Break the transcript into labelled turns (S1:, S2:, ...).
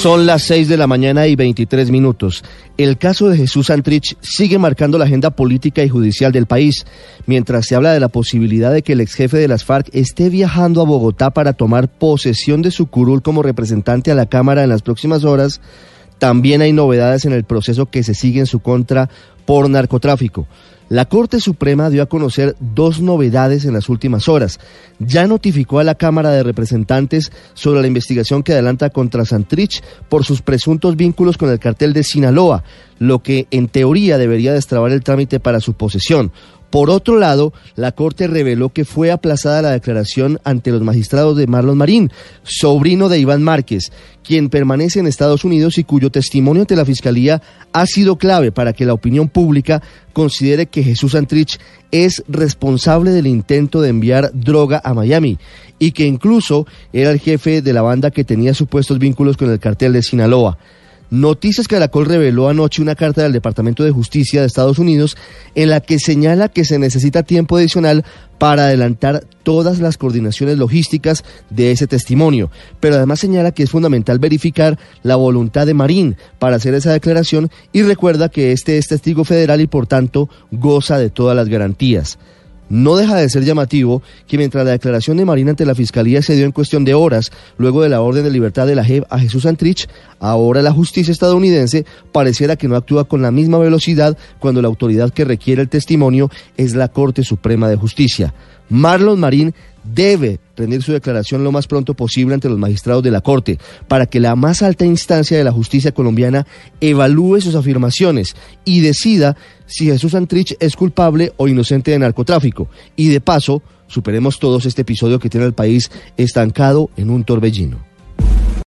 S1: Son las 6 de la mañana y 23 minutos. El caso de Jesús Santrich sigue marcando la agenda política y judicial del país, mientras se habla de la posibilidad de que el ex jefe de las FARC esté viajando a Bogotá para tomar posesión de su curul como representante a la Cámara en las próximas horas. También hay novedades en el proceso que se sigue en su contra por narcotráfico. La Corte Suprema dio a conocer dos novedades en las últimas horas. Ya notificó a la Cámara de Representantes sobre la investigación que adelanta contra Santrich por sus presuntos vínculos con el cartel de Sinaloa, lo que en teoría debería destrabar el trámite para su posesión. Por otro lado, la Corte reveló que fue aplazada la declaración ante los magistrados de Marlon Marín, sobrino de Iván Márquez, quien permanece en Estados Unidos y cuyo testimonio ante la Fiscalía ha sido clave para que la opinión pública considere que Jesús Santrich es responsable del intento de enviar droga a Miami y que incluso era el jefe de la banda que tenía supuestos vínculos con el cartel de Sinaloa. Noticias Caracol reveló anoche una carta del Departamento de Justicia de Estados Unidos en la que señala que se necesita tiempo adicional para adelantar todas las coordinaciones logísticas de ese testimonio, pero además señala que es fundamental verificar la voluntad de Marín para hacer esa declaración y recuerda que este es testigo federal y por tanto goza de todas las garantías. No deja de ser llamativo que mientras la declaración de Marina ante la Fiscalía se dio en cuestión de horas luego de la orden de libertad de la JEP a Jesús Santrich, ahora la justicia estadounidense pareciera que no actúa con la misma velocidad cuando la autoridad que requiere el testimonio es la Corte Suprema de Justicia. Marlon Marín debe rendir su declaración lo más pronto posible ante los magistrados de la Corte para que la más alta instancia de la justicia colombiana evalúe sus afirmaciones y decida si Jesús Santrich es culpable o inocente de narcotráfico. Y de paso, superemos todos este episodio que tiene al país estancado en un torbellino.